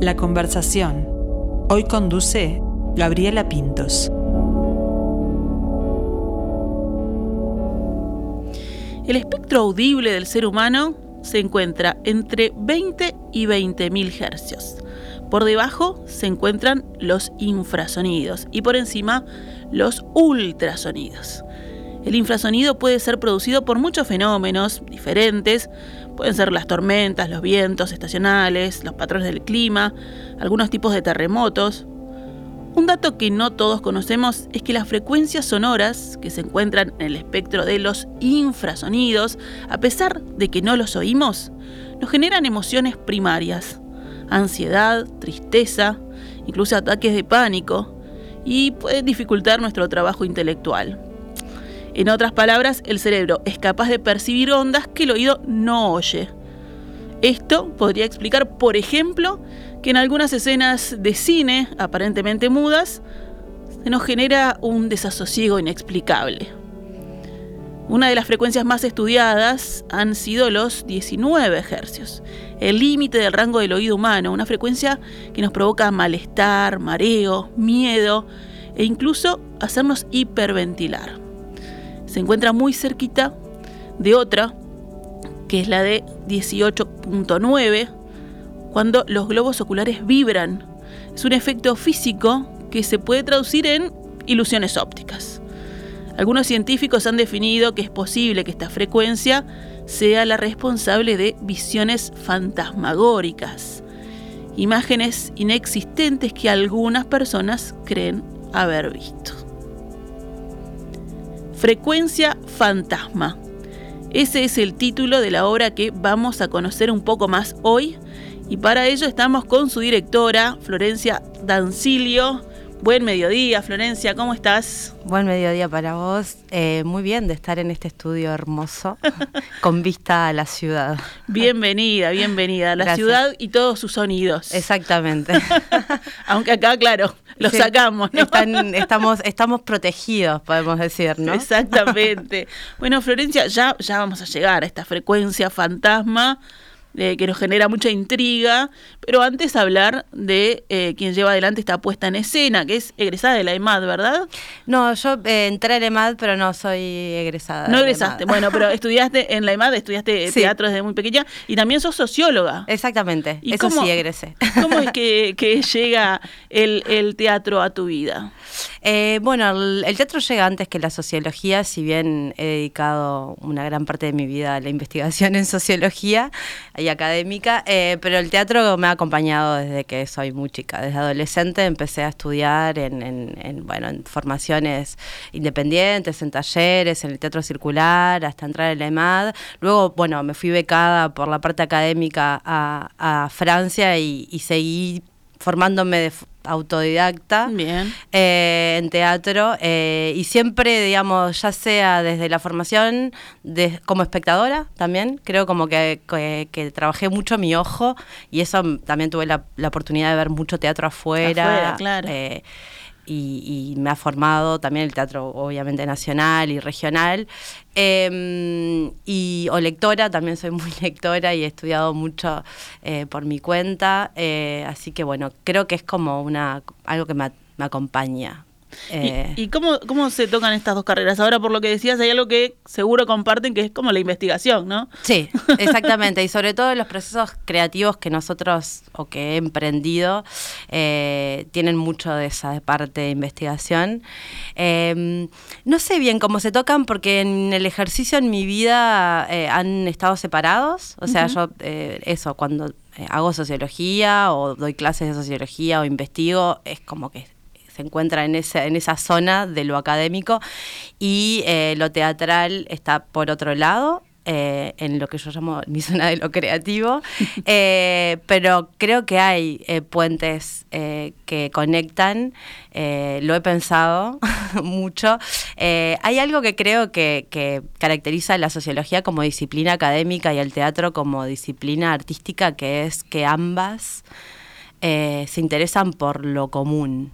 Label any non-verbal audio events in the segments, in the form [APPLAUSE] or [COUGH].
La conversación. Hoy conduce Gabriela Pintos. El espectro audible del ser humano se encuentra entre 20 y 20 mil hercios. Por debajo se encuentran los infrasonidos y por encima los ultrasonidos. El infrasonido puede ser producido por muchos fenómenos diferentes, pueden ser las tormentas, los vientos estacionales, los patrones del clima, algunos tipos de terremotos. Un dato que no todos conocemos es que las frecuencias sonoras que se encuentran en el espectro de los infrasonidos, a pesar de que no los oímos, nos generan emociones primarias, ansiedad, tristeza, incluso ataques de pánico, y pueden dificultar nuestro trabajo intelectual. En otras palabras, el cerebro es capaz de percibir ondas que el oído no oye. Esto podría explicar, por ejemplo, que en algunas escenas de cine, aparentemente mudas, se nos genera un desasosiego inexplicable. Una de las frecuencias más estudiadas han sido los 19 Hz, el límite del rango del oído humano, una frecuencia que nos provoca malestar, mareo, miedo e incluso hacernos hiperventilar se encuentra muy cerquita de otra, que es la de 18.9, cuando los globos oculares vibran. Es un efecto físico que se puede traducir en ilusiones ópticas. Algunos científicos han definido que es posible que esta frecuencia sea la responsable de visiones fantasmagóricas, imágenes inexistentes que algunas personas creen haber visto. Frecuencia Fantasma. Ese es el título de la obra que vamos a conocer un poco más hoy y para ello estamos con su directora, Florencia Dancilio. Buen mediodía, Florencia, ¿cómo estás? Buen mediodía para vos. Eh, muy bien de estar en este estudio hermoso, [LAUGHS] con vista a la ciudad. Bienvenida, bienvenida a la ciudad y todos sus sonidos. Exactamente. [LAUGHS] Aunque acá, claro, lo sacamos. ¿no? estamos, estamos protegidos, podemos decir, ¿no? Exactamente. [LAUGHS] Bueno, Florencia, ya, ya vamos a llegar a esta frecuencia fantasma eh, que nos genera mucha intriga, pero antes hablar de eh, quien lleva adelante esta puesta en escena, que es egresada de la EMAD, ¿verdad? No, yo eh, entré en la EMAD, pero no soy egresada. No egresaste, bueno, pero [LAUGHS] estudiaste en la EMAD, estudiaste teatro desde muy pequeña y también sos socióloga. Exactamente, ¿Y eso sí egresé. ¿Cómo es [LAUGHS] que, llega el, el, teatro a tu vida? bueno, el, teatro llega antes que la sociología, si bien he dedicado una gran parte de mi vida a la investigación en sociología académica, eh, pero el teatro me ha acompañado desde que soy muy chica. Desde adolescente empecé a estudiar en, bueno, en formaciones independientes, en talleres, en el teatro circular, hasta entrar en la EMAD. Luego, bueno, me fui becada por la parte académica a, Francia y, y seguí formándome de autodidacta eh, en teatro eh, y siempre, digamos, ya sea desde la formación de, como espectadora también, creo como que, que, trabajé mucho mi ojo y eso también tuve la, la oportunidad de ver mucho teatro afuera. claro. Eh, y, me ha formado también el teatro obviamente nacional y regional. Em, y, o lectora, también soy muy [LAUGHS] lectora y he estudiado mucho eh, por mi cuenta. Eh, así que bueno, creo que es como una algo que me, me acompaña eh, ¿Y, cómo, cómo se tocan estas dos carreras? Ahora, por lo que decías, hay algo que seguro comparten que es como la investigación, ¿no? Sí, [LAUGHS] exactamente. y sobre todo los procesos creativos que nosotros o que he emprendido eh, tienen mucho de esa parte de investigación. Em, no sé bien cómo se tocan porque en el ejercicio en mi vida eh, han estado separados. O sea, yo, eso, cuando hago sociología o doy clases de sociología o investigo, es como que se encuentra en esa, en esa zona de lo académico y eh, lo teatral está por otro lado. Eh, en lo que yo llamo [LAUGHS] mi zona de lo creativo, [LAUGHS] eh, pero creo que hay puentes que conectan, lo he pensado [LAUGHS] mucho. hay algo que creo que, que, caracteriza a la sociología como disciplina académica y el teatro como disciplina artística, que es que ambas se interesan por lo común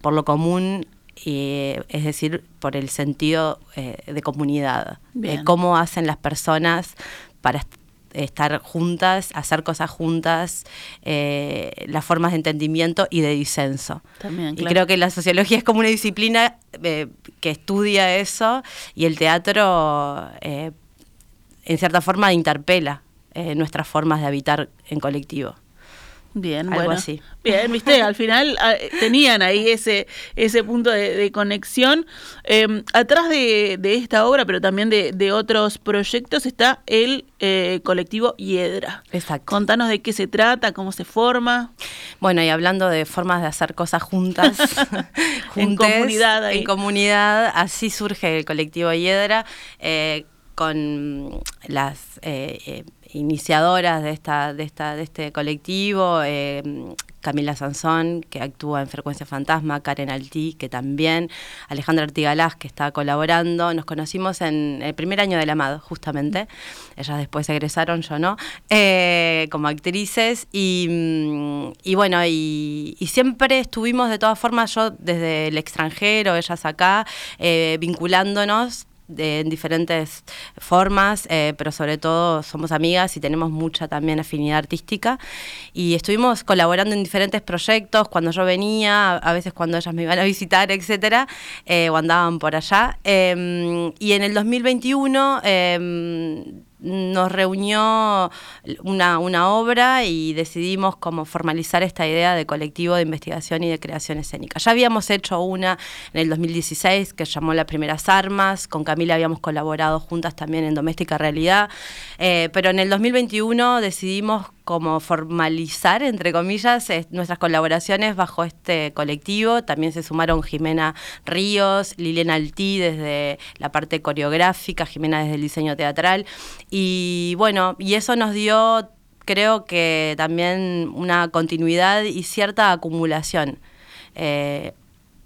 por lo común, es decir, por el sentido eh, de comunidad, de cómo hacen las personas para estar juntas, hacer cosas juntas, eh, las formas de entendimiento y de disenso. También, Y creo que la sociología es como una disciplina eh, que estudia eso y el teatro, eh, en cierta forma, interpela nuestras formas de habitar en colectivo. Bien, Algo bueno. Así. Bien, viste, al final ah, tenían ahí ese, ese punto de, conexión. Em, atrás de, esta obra, pero también de, otros proyectos, está el eh, colectivo Hiedra. Exacto. Contanos de qué se trata, cómo se forma. Bueno, y hablando de formas de hacer cosas juntas, [LAUGHS] [LAUGHS] en comunidad. En comunidad, así surge el colectivo Hiedra. Eh, con las eh, iniciadoras de, esta, de, esta, de este colectivo, eh, Camila Sansón, que actúa en Frecuencia Fantasma, Karen Altí, que también, Alejandra Artigalás, que está colaborando. Nos conocimos en el primer año del Amado, justamente. Ellas después egresaron, yo no, eh, como actrices. Y, mm, y bueno, y, siempre estuvimos de todas formas, yo desde el extranjero, ellas acá, eh, vinculándonos en diferentes formas, eh, pero sobre todo somos amigas y tenemos mucha también afinidad artística. Y estuvimos colaborando en diferentes proyectos cuando yo venía, a veces cuando ellas me iban a visitar, etcétera, eh, o andaban por allá. Em, y en el 2021 nos reunió una, una, obra y decidimos como formalizar esta idea de colectivo de investigación y de creación escénica. Ya habíamos hecho una en el 2016 que llamó Las Primeras Armas, con Camila habíamos colaborado juntas también en Doméstica Realidad, eh, pero en el 2021 decidimos como formalizar, entre comillas, nuestras colaboraciones bajo este colectivo. También se sumaron Jimena Ríos, Liliana Altí desde la parte coreográfica, Jimena desde el diseño teatral. Y bueno, y eso nos dio, creo que también una continuidad y cierta acumulación. Eh,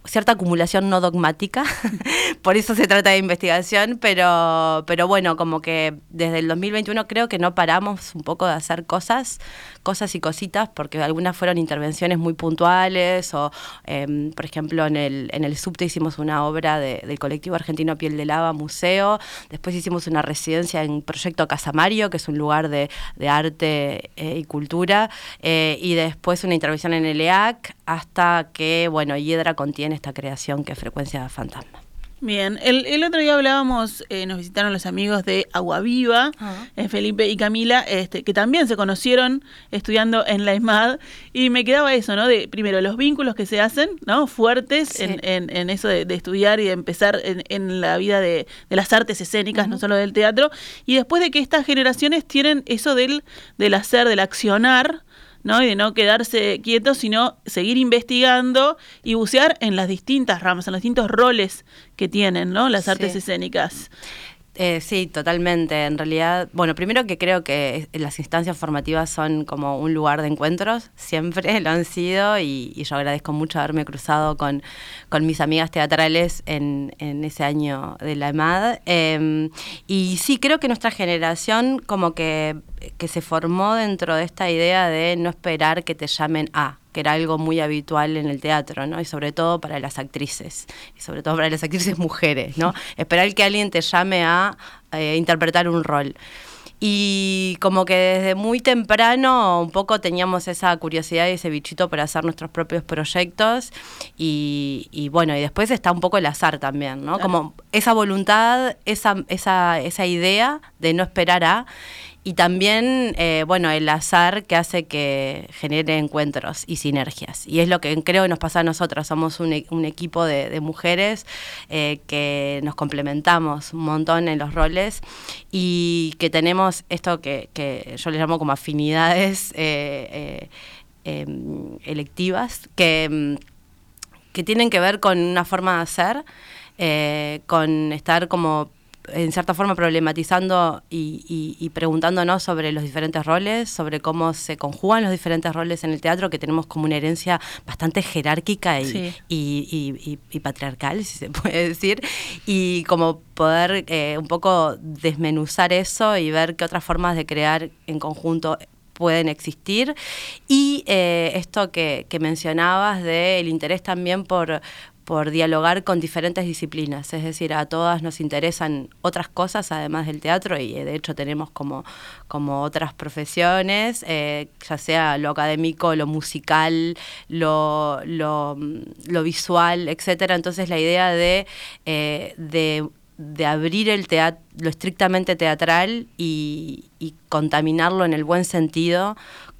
cierta acumulación no dogmática, [LAUGHS] por eso se trata de investigación, pero, pero bueno, como que desde el 2021 creo que no paramos un poco de hacer cosas, cosas y cositas, porque algunas fueron intervenciones muy puntuales, o em, por ejemplo en el, en el subte hicimos una obra del colectivo argentino Piel de Lava Museo, después hicimos una residencia en Proyecto Casamario, que es un lugar de, arte eh, y cultura, eh, y después una intervención en el EAC, hasta que, bueno, Hiedra contiene esta creación que es Frecuencia Fantasma. Bien, el, otro día hablábamos, eh, nos visitaron los amigos de Agua Viva, ah. eh, Felipe y Camila, este, que también se conocieron estudiando en la ESMAD, y me quedaba eso, ¿no? De primero los vínculos que se hacen, ¿no? Fuertes en, en, eso de, estudiar y de empezar en, la vida de, las artes escénicas, no solo del teatro, y después de que estas generaciones tienen eso del, del hacer, del accionar, ¿no? Y de no quedarse quietos, sino seguir investigando y bucear en las distintas ramas, en los distintos roles que tienen, ¿no? Las artes escénicas. Eh, sí, totalmente. En realidad, bueno, primero que creo que las instancias formativas son como un lugar de encuentros, siempre [LAUGHS] lo han sido y, yo agradezco mucho haberme cruzado con, con mis amigas teatrales en, en, ese año de la EMAD. Em, y sí, creo que nuestra generación como que, que se formó dentro de esta idea de no esperar que te llamen a que era algo muy habitual en el teatro, ¿no? Y sobre todo para las actrices, y sobre todo para las actrices mujeres, ¿no? Esperar que alguien te llame a eh, interpretar un rol. Y como que desde muy temprano un poco teníamos esa curiosidad y ese bichito para hacer nuestros propios proyectos. Y, bueno, y después está un poco el azar también, ¿no? Como esa voluntad, esa, esa, esa idea de no esperar a y también, eh, bueno, el azar que hace que genere encuentros y sinergias. Y es lo que creo que nos pasa a nosotras. Somos un, e-, equipo de, mujeres eh, que nos complementamos un montón en los roles y que tenemos esto que, yo le llamo como afinidades eh, em, electivas, que, que tienen que ver con una forma de hacer, con estar como en cierta forma problematizando y, preguntándonos sobre los diferentes roles, sobre cómo se conjugan los diferentes roles en el teatro, que tenemos como una herencia bastante jerárquica y, patriarcal, si se puede decir, y como poder eh, un poco desmenuzar eso y ver qué otras formas de crear en conjunto pueden existir. Y eh, esto que, mencionabas del interés también por, por dialogar con diferentes disciplinas, es decir, a todas nos interesan otras cosas además del teatro y de hecho tenemos como, como otras profesiones, eh, ya sea lo académico, lo musical, lo, lo, visual, etcétera. Entonces la idea de, eh, de de abrir el teatro, lo estrictamente teatral y, contaminarlo en el buen sentido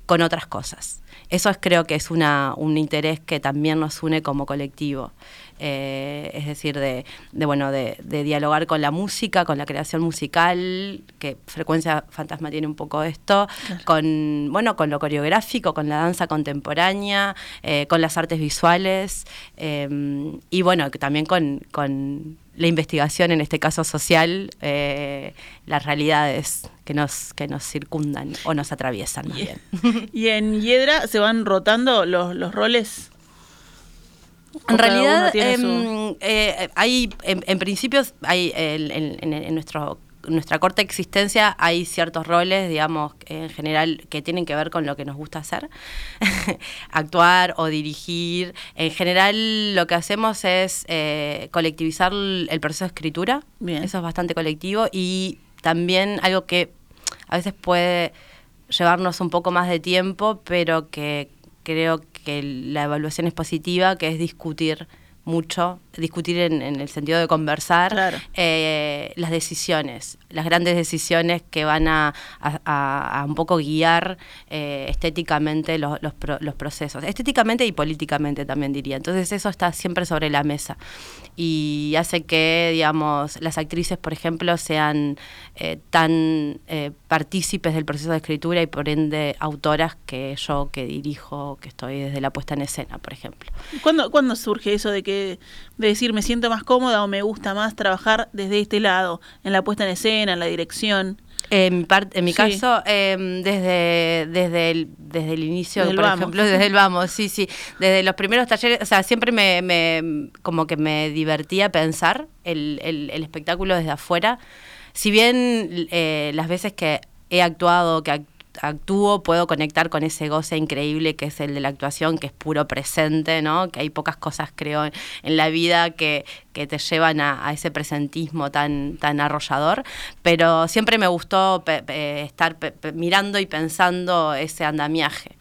con otras cosas. Eso es, creo que es una, un interés que también nos une como colectivo. Eh, es decir, de, bueno, de, dialogar con la música, con la creación musical, que Frecuencia Fantasma tiene un poco esto, con, bueno, con lo coreográfico, con la danza contemporánea, eh, con las artes visuales, eh, y bueno, también con, la investigación, en este caso social, las realidades que nos, que nos circundan o nos atraviesan más bien. [LAUGHS] Y en Hiedra se van rotando los, los roles en realidad, em, eh, hay, en, principio, hay en, nuestro nuestra corta existencia hay ciertos roles, digamos, en general que tienen que ver con lo que nos gusta hacer, [LAUGHS] actuar o dirigir. En general lo que hacemos es eh, colectivizar el proceso de escritura, eso es bastante colectivo y también algo que a veces puede llevarnos un poco más de tiempo, pero que creo que la evaluación es positiva, que es discutir mucho, discutir en, el sentido de conversar eh, las decisiones, las grandes decisiones que van a, un poco guiar eh, estéticamente los, los, procesos, estéticamente y políticamente también diría. Entonces eso está siempre sobre la mesa y hace que, digamos, las actrices, por ejemplo, sean eh, tan partícipes del proceso de escritura y por ende autoras que yo que dirijo, que estoy desde la puesta en escena, por ejemplo. ¿Cuándo, ¿cuándo surge eso de que de, decir me siento más cómoda o me gusta más trabajar desde este lado, en la puesta en escena, en la dirección. En mi, en mi caso, em, desde, desde, el, desde el inicio, por ejemplo, [LAUGHS] desde el vamos, sí, sí, desde los primeros talleres, o sea, siempre me, me como que me divertía pensar el, el, el espectáculo desde afuera. Si bien eh, las veces que he actuado, que actúo, puedo conectar con ese goce increíble que es el de la actuación, que es puro presente, ¿no? Que hay pocas cosas, creo, en la vida que, que te llevan a, ese presentismo tan, tan arrollador. Pero siempre me gustó estar mirando y pensando ese andamiaje.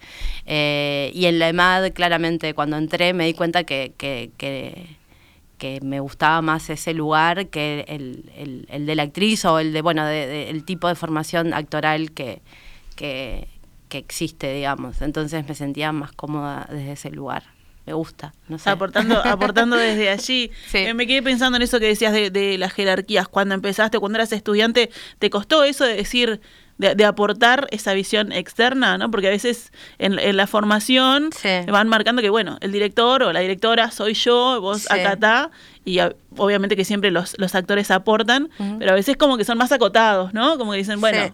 Eh, y en la EMAD, claramente, cuando entré, me di cuenta que, que, que me gustaba más ese lugar que el, el, de la actriz o el de bueno el tipo de formación actoral que, que, existe, digamos. Entonces me sentía más cómoda desde ese lugar. Me gusta, no sé. Aportando, [LAUGHS] aportando desde allí. Eh, me quedé pensando en eso que decías de, las jerarquías. Cuando empezaste, cuando eras estudiante, ¿te costó eso de decir, de, aportar esa visión externa, ¿no? Porque a veces en, la formación van marcando que, bueno, el director o la directora soy yo, vos acá está, y obviamente que siempre los, los actores aportan, pero a veces como que son más acotados, ¿no? Como que dicen, bueno,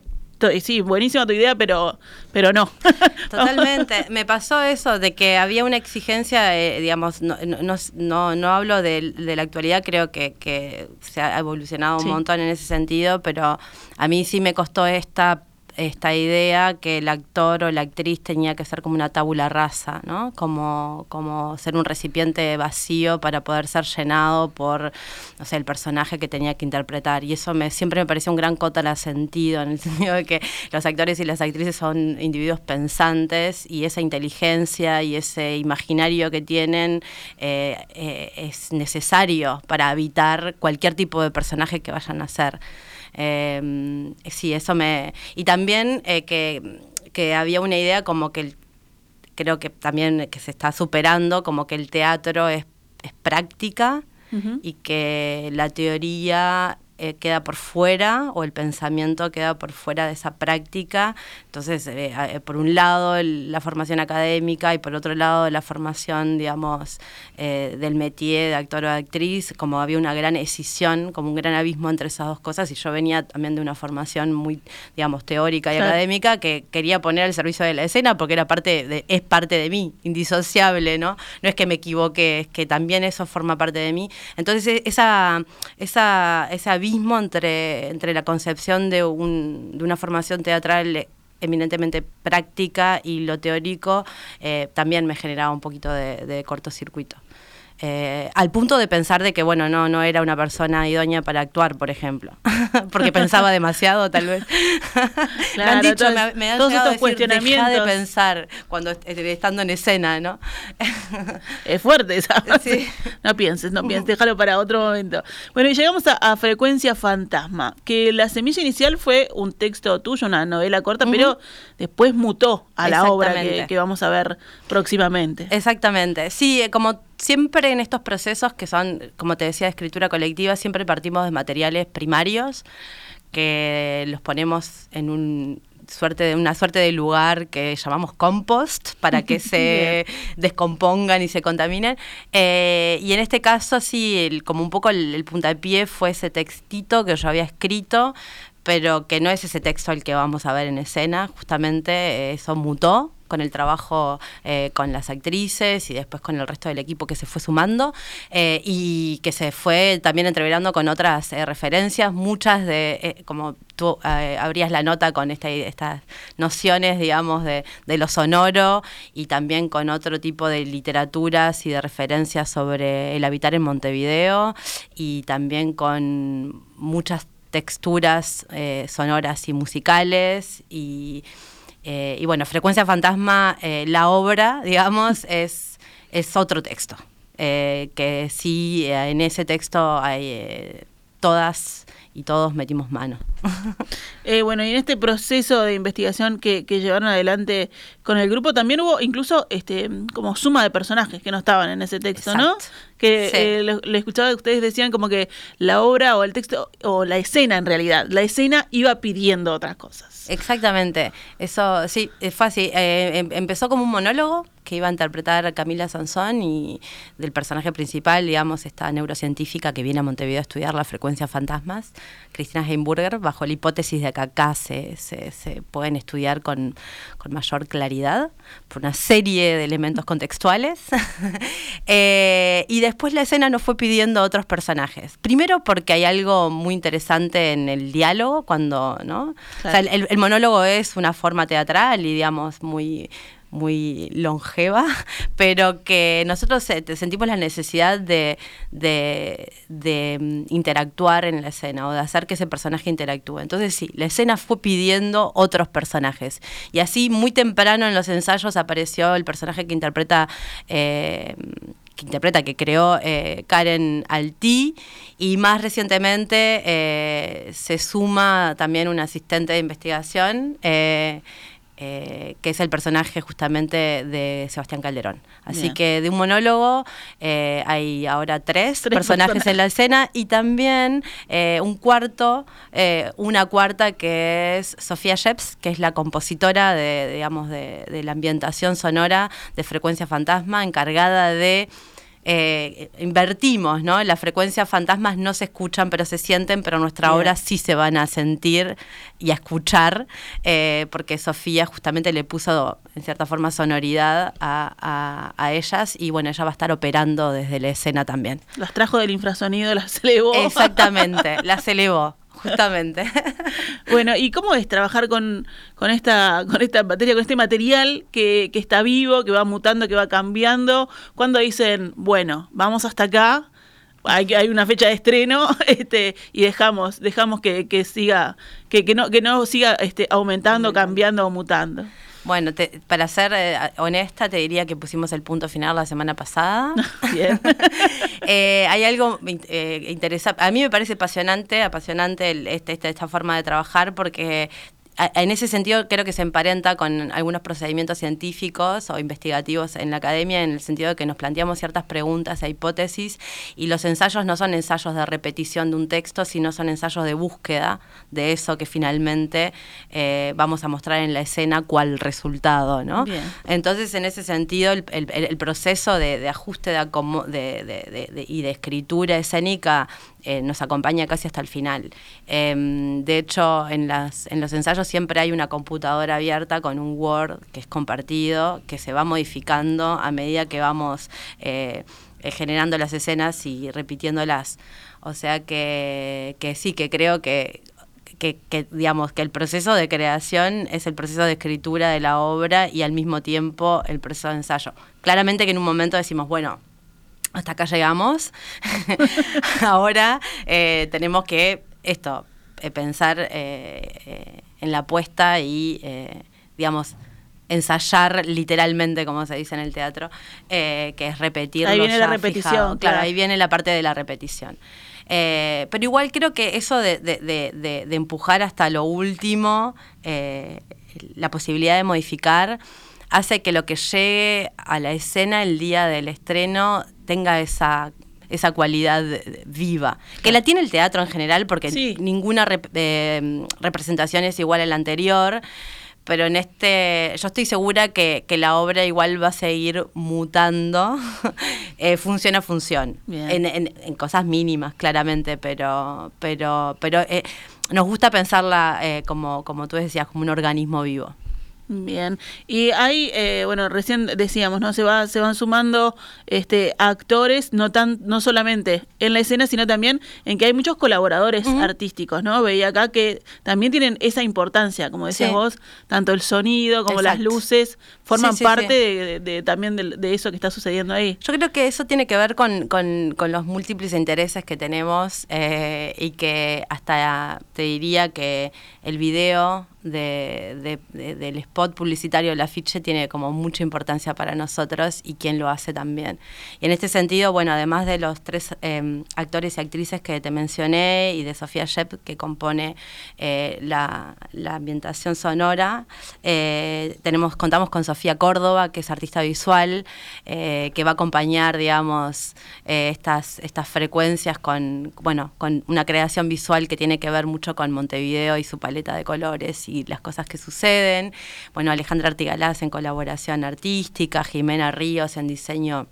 sí, buenísima tu idea, pero, pero no. [LAUGHS] Totalmente. Me pasó eso, de que había una exigencia, eh, digamos, no, no, no, no hablo de, la actualidad, creo que, que se ha evolucionado un montón en ese sentido, pero a mí sí me costó esta esta idea que el actor o la actriz tenía que ser como una tabula rasa, ¿no? Como, como ser un recipiente vacío para poder ser llenado por, no sé, el personaje que tenía que interpretar. Y eso me, siempre me pareció un gran cota sentido, en el [LAUGHS] sentido de que los actores y las actrices son individuos pensantes y esa inteligencia y ese imaginario que tienen eh, eh, es necesario para habitar cualquier tipo de personaje que vayan a ser. Eh, sí, eso me... Y también eh, que, que, había una idea como que creo que también que se está superando, como que el teatro es, es práctica y que la teoría eh, queda por fuera o el pensamiento queda por fuera de esa práctica. Entonces, eh, eh, por un lado la formación académica y por otro lado la formación, digamos, del métier de actor o actriz, como había una gran escisión, como un gran abismo entre esas dos cosas y yo venía también de una formación muy, digamos, teórica y académica que quería poner al servicio de la escena porque era parte de, es parte de mí, indisociable, ¿no? No es que me equivoque, es que también eso forma parte de mí. Entonces, e, esa, esa, ese entre, entre la concepción de, un, de una formación teatral eminentemente práctica y lo teórico eh, también me generaba un poquito de, cortocircuito. Eh, al punto de pensar de que, bueno, no, no era una persona idónea para actuar, por ejemplo, [LAUGHS] porque pensaba demasiado, tal vez. [LAUGHS] me han dicho, me, han todos estos cuestionamientos. Deja de pensar cuando estando en escena, ¿no? [LAUGHS] es fuerte esa. Sí. No pienses, no pienses, déjalo para otro momento. Bueno, y llegamos a, Frecuencia Fantasma, que la semilla inicial fue un texto tuyo, una novela corta, pero después mutó a la obra que, que vamos a ver próximamente. Exactamente. Sí, como siempre en estos procesos que son, como te decía, de escritura colectiva, siempre partimos de materiales primarios que los ponemos en un suerte de una suerte de lugar que llamamos compost para que [LAUGHS] se descompongan y se contaminen. Eh, y en este caso, sí, como un poco el, el puntapié fue ese textito que yo había escrito, pero que no es ese texto el que vamos a ver en escena, justamente eh, eso mutó con el trabajo eh, con las actrices y después con el resto del equipo que se fue sumando eh, y que se fue también entreverando con otras referencias, muchas de, como tú abrías la nota con estas nociones, digamos, de, de, lo sonoro y también con otro tipo de literaturas y de referencias sobre el habitar en Montevideo y también con muchas texturas eh, sonoras y musicales y, eh, bueno, Frecuencia Fantasma, eh, la obra, digamos, es, es otro texto, que sí, en ese texto hay todas y todos metimos mano. [LAUGHS] Eh, bueno, y en este proceso de investigación que, llevaron adelante con el grupo también hubo incluso este como suma de personajes que no estaban en ese texto, ¿no? Que eh, le, escuchaba que ustedes decían como que la obra o el texto o la escena en realidad, la escena iba pidiendo otras cosas. Exactamente, eso sí, fue así. Eh, em, empezó como un monólogo que iba a interpretar Camila Sansón y del personaje principal, digamos, esta neurocientífica que viene a Montevideo a estudiar la frecuencia fantasmas, Cristina Heimburger, bajo la hipótesis de que acá se, se, pueden estudiar con, mayor claridad por una serie de elementos contextuales. [LAUGHS] Eh, y después la escena nos fue pidiendo otros personajes. Primero porque hay algo muy interesante en el diálogo, cuando, ¿no? O sea, el monólogo es una forma teatral y, digamos, muy muy longeva, [LAUGHS] pero que nosotros eh, sentimos la necesidad de, mm, interactuar en la escena o de hacer que ese personaje interactúe. Entonces sí, la escena fue pidiendo otros personajes. Y así muy temprano en los ensayos apareció el personaje que interpreta... Eh, que interpreta, que creó eh, Karen Alti y más recientemente se suma también un asistente de investigación que es el personaje justamente de Sebastián Calderón. Así que de un monólogo eh, hay ahora tres, personajes, en la escena y también eh, un cuarto, una cuarta que es Sofía Sheps, que es la compositora de, digamos, de, de la ambientación sonora de Frecuencia Fantasma, encargada de eh, invertimos, ¿no? Las frecuencias fantasmas no se escuchan, pero se sienten, pero nuestra obra sí se van a sentir y a escuchar, eh, porque Sofía justamente le puso, en cierta forma, sonoridad a, a, ellas y bueno, ella va a estar operando desde la escena también. Las trajo del infrasonido, las elevó. Exactamente, [LAUGHS] las elevó. Justamente. [LAUGHS] bueno, ¿y cómo es trabajar con, con, esta, con esta materia, con este material que, que está vivo, que va mutando, que va cambiando? Cuando dicen, bueno, vamos hasta acá, hay, hay una fecha de estreno [LAUGHS] este, y dejamos, dejamos que, que siga, que, que, no, que no siga este, aumentando, cambiando o mutando. Bueno, para ser eh, honesta, te diría que pusimos el punto final la semana pasada. [LAUGHS] Bien. [LAUGHS] Eh, hay algo eh, interesante. A mí me parece apasionante, apasionante este, esta, esta forma de trabajar porque en ese sentido creo que se emparenta con algunos procedimientos científicos o investigativos en la academia, en el sentido de que nos planteamos ciertas preguntas e hipótesis y los ensayos no son ensayos de repetición de un texto, sino son ensayos de búsqueda de eso que finalmente eh, vamos a mostrar en la escena cual resultado. ¿no? Entonces, en ese sentido, el, proceso de, ajuste de, y de escritura escénica eh, nos acompaña casi hasta el final. Em, de hecho, en, los ensayos siempre hay una computadora abierta con un Word que es compartido, que se va modificando a medida que vamos eh, eh, generando las escenas y repitiéndolas. O sea que, que sí, que creo que que, que, digamos que el proceso de creación es el proceso de escritura de la obra y al mismo tiempo el proceso de ensayo. Claramente que en un momento decimos, bueno, hasta acá llegamos. [LAUGHS] Ahora eh, tenemos que esto, eh, pensar eh, en la apuesta y, digamos, ensayar literalmente, como se dice en el teatro, que es repetir. Ahí viene la repetición. Claro, ahí viene la parte de la repetición. pero igual creo que eso de, de empujar hasta lo último, la posibilidad de modificar, hace que lo que llegue a la escena el día del estreno tenga esa esa cualidad viva, que la tiene el teatro en general, porque ninguna eh, representación es igual a la anterior, pero en este, yo estoy segura que, la obra igual va a seguir mutando, [LAUGHS] eh, función a función, en, cosas mínimas, claramente, pero, pero, pero eh, nos gusta pensarla, como, como tú decías, como un organismo vivo. Bien, y hay, eh, bueno, recién decíamos, ¿no? Se va, se van sumando este actores, no tan, no solamente en la escena, sino también en que hay muchos colaboradores artísticos, ¿no? Veía acá que también tienen esa importancia, como decías vos, tanto el sonido como las luces forman parte de, también de, eso que está sucediendo ahí. Yo creo que eso tiene que ver con, con, los múltiples intereses que tenemos eh, y que hasta te diría que el video de, del spot publicitario, el afiche, tiene como mucha importancia para nosotros y quien lo hace también. Y en este sentido, bueno, además de los tres em, actores y actrices que te mencioné y de Sofía Shep, que compone eh, la, ambientación sonora, eh, tenemos, contamos con Sofía Córdoba, que es artista visual, eh, que va a acompañar, digamos, estas, estas frecuencias con, bueno, con una creación visual que tiene que ver mucho con Montevideo y su paleta de colores y las cosas que suceden. Bueno, Alejandra Artigalaz en colaboración artística, Jimena Ríos en diseño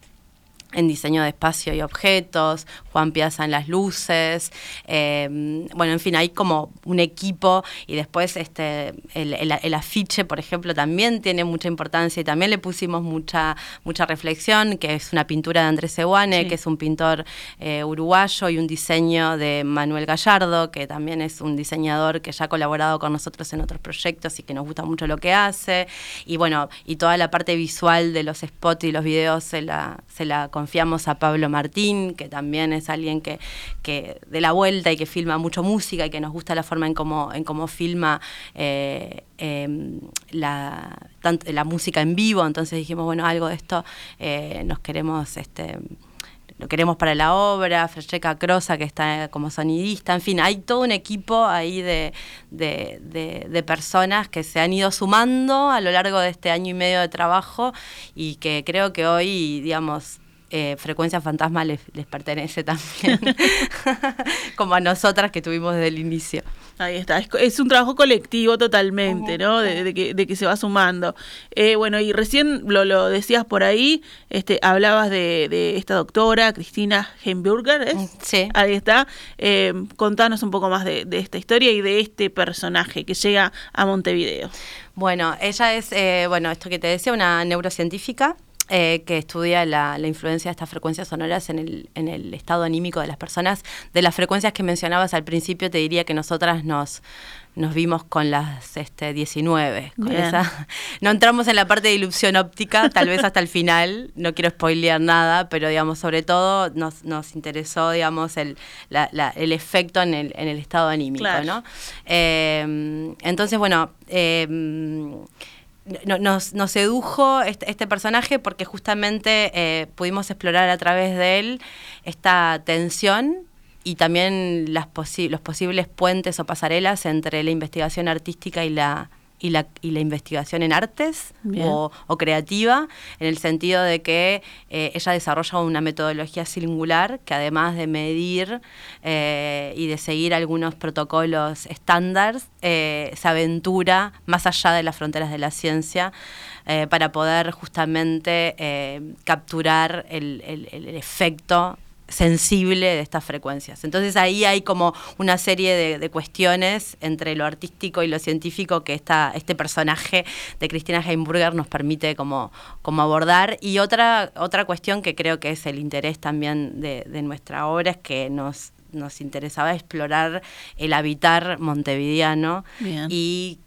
en diseño de espacio y objetos, Juan Piazza en las luces, em, bueno, en fin, hay como un equipo y después este, el, afiche, por ejemplo, también tiene mucha importancia y también le pusimos mucha, mucha reflexión, que es una pintura de Andrés Seguane, que es un pintor eh, uruguayo, y un diseño de Manuel Gallardo, que también es un diseñador que ya ha colaborado con nosotros en otros proyectos y que nos gusta mucho lo que hace, y bueno, y toda la parte visual de los spots y los videos se la, se la confiamos a Pablo Martín, que también es alguien que, que de la vuelta y que filma mucho música y que nos gusta la forma en cómo, en cómo filma eh, em, la, la música en vivo. Entonces dijimos, bueno, algo de esto eh, nos queremos... Este, lo queremos para la obra, Francesca Crosa, que está como sonidista, en fin, hay todo un equipo ahí de, de, personas que se han ido sumando a lo largo de este año y medio de trabajo y que creo que hoy, digamos, eh, Frecuencia Fantasma les, pertenece también, [LAUGHS] como a nosotras que tuvimos desde el inicio. Ahí está, es, un trabajo colectivo totalmente, ¿no? De, que, se va sumando. Eh, bueno, y recién lo, decías por ahí, este, hablabas de, esta doctora, Cristina Heimburger, ¿es? Mm, sí. Ahí está. Eh, contanos un poco más de, esta historia y de este personaje que llega a Montevideo. Bueno, ella es, bueno, esto que te decía, una neurocientífica eh, que estudia la, influencia de estas frecuencias sonoras en el, en el estado anímico de las personas. De las frecuencias que mencionabas al principio, te diría que nosotras nos, nos vimos con las este, 19. Con esa. [LAUGHS] No entramos en la parte de ilusión óptica, tal vez hasta el final, no quiero spoilear nada, pero digamos, sobre todo nos, nos interesó, digamos, el, el efecto en el, en el estado anímico, ¿no? Eh, entonces, bueno, eh, nos, nos, sedujo este, este, personaje porque justamente eh, pudimos explorar a través de él esta tensión y también las los posibles puentes o pasarelas entre la investigación artística y la, y la, y la investigación en artes o, creativa, en el sentido de que eh, ella desarrolla una metodología singular que además de medir eh, y de seguir algunos protocolos estándares, eh, se aventura más allá de las fronteras de la ciencia para poder justamente capturar el, el, el efecto sensible de estas frecuencias. Entonces ahí hay como una serie de, cuestiones entre lo artístico y lo científico que esta, este personaje de Cristina Heimburger nos permite como, como abordar. Y otra, otra cuestión que creo que es el interés también de, nuestra obra es que nos, nos interesaba explorar el habitar montevideano y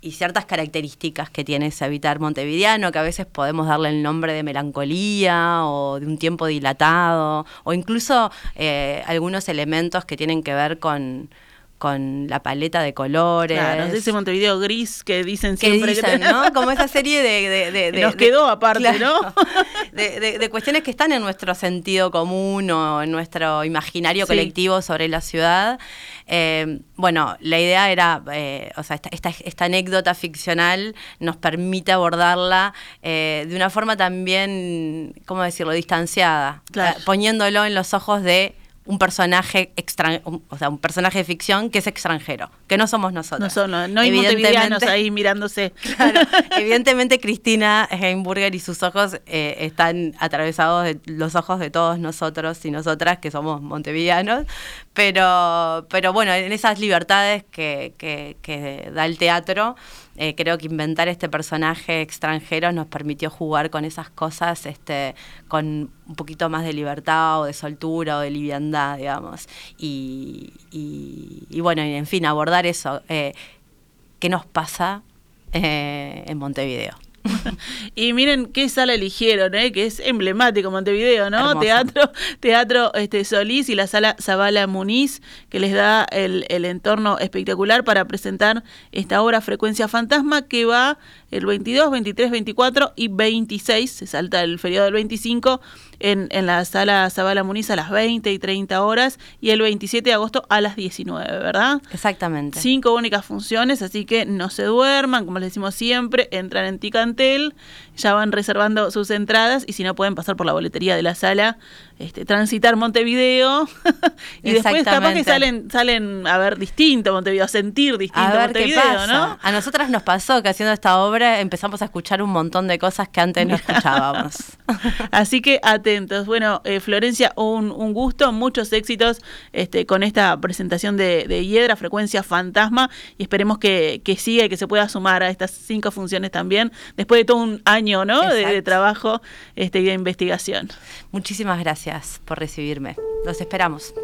y ciertas características que tiene ese habitar montevideano, que a veces podemos darle el nombre de melancolía o de un tiempo dilatado, o incluso eh, algunos elementos que tienen que ver con, con la paleta de colores. Claro, ese Montevideo gris que dicen siempre. que ¿no? Como esa serie de... Nos quedó aparte, ¿no? [LAUGHS] de, cuestiones que están en nuestro sentido común o en nuestro imaginario colectivo sobre la ciudad. Eh, bueno, la idea era, eh, o sea, esta, esta, anécdota ficcional nos permite abordarla eh, de una forma también, ¿cómo decirlo?, distanciada, poniéndolo en los ojos de un personaje o sea, un personaje de ficción que es extranjero, que no somos nosotros. No son, no, hay montevideanos ahí mirándose. [LAUGHS] Claro, [LAUGHS] evidentemente Cristina Heimburger y sus ojos eh, están atravesados de los ojos de todos nosotros y nosotras que somos montevideanos, pero, pero bueno, en esas libertades que, que da el teatro, eh, creo que inventar este personaje extranjero nos permitió jugar con esas cosas este, con un poquito más de libertad o de soltura o de liviandad, digamos. Y, y, bueno, en fin, abordar eso. Eh, ¿Qué nos pasa eh, en Montevideo? [LAUGHS] y miren qué sala eligieron, ¿eh? que es emblemático Montevideo, ¿no? Teatro, Teatro este, Solís y la sala Zabala Muniz, que les da el, el entorno espectacular para presentar esta obra Frecuencia Fantasma, que va el 22, 23, 24 y 26, se salta el feriado del 25, en, en la sala Zabala Muniz a las 20 y 30 horas y el 27 de agosto a las 19, ¿verdad? Exactamente. Cinco únicas funciones, así que no se duerman, como les decimos siempre, entran en Ya van reservando sus entradas y si no pueden pasar por la boletería de la sala, este, transitar Montevideo [LAUGHS] y después capaz que salen, salen a ver distinto Montevideo, a sentir distinto a Montevideo, ¿no? A nosotras nos pasó que haciendo esta obra empezamos a escuchar un montón de cosas que antes no [LAUGHS] escuchábamos. Así que atentos. Bueno, eh, Florencia, un, un, gusto, muchos éxitos este, con esta presentación de, de Hiedra, Frecuencia Fantasma, y esperemos que, que siga y que se pueda sumar a estas cinco funciones también, después de todo un año ¿no? de, de, trabajo este, y de investigación. Muchísimas gracias por recibirme. Los esperamos.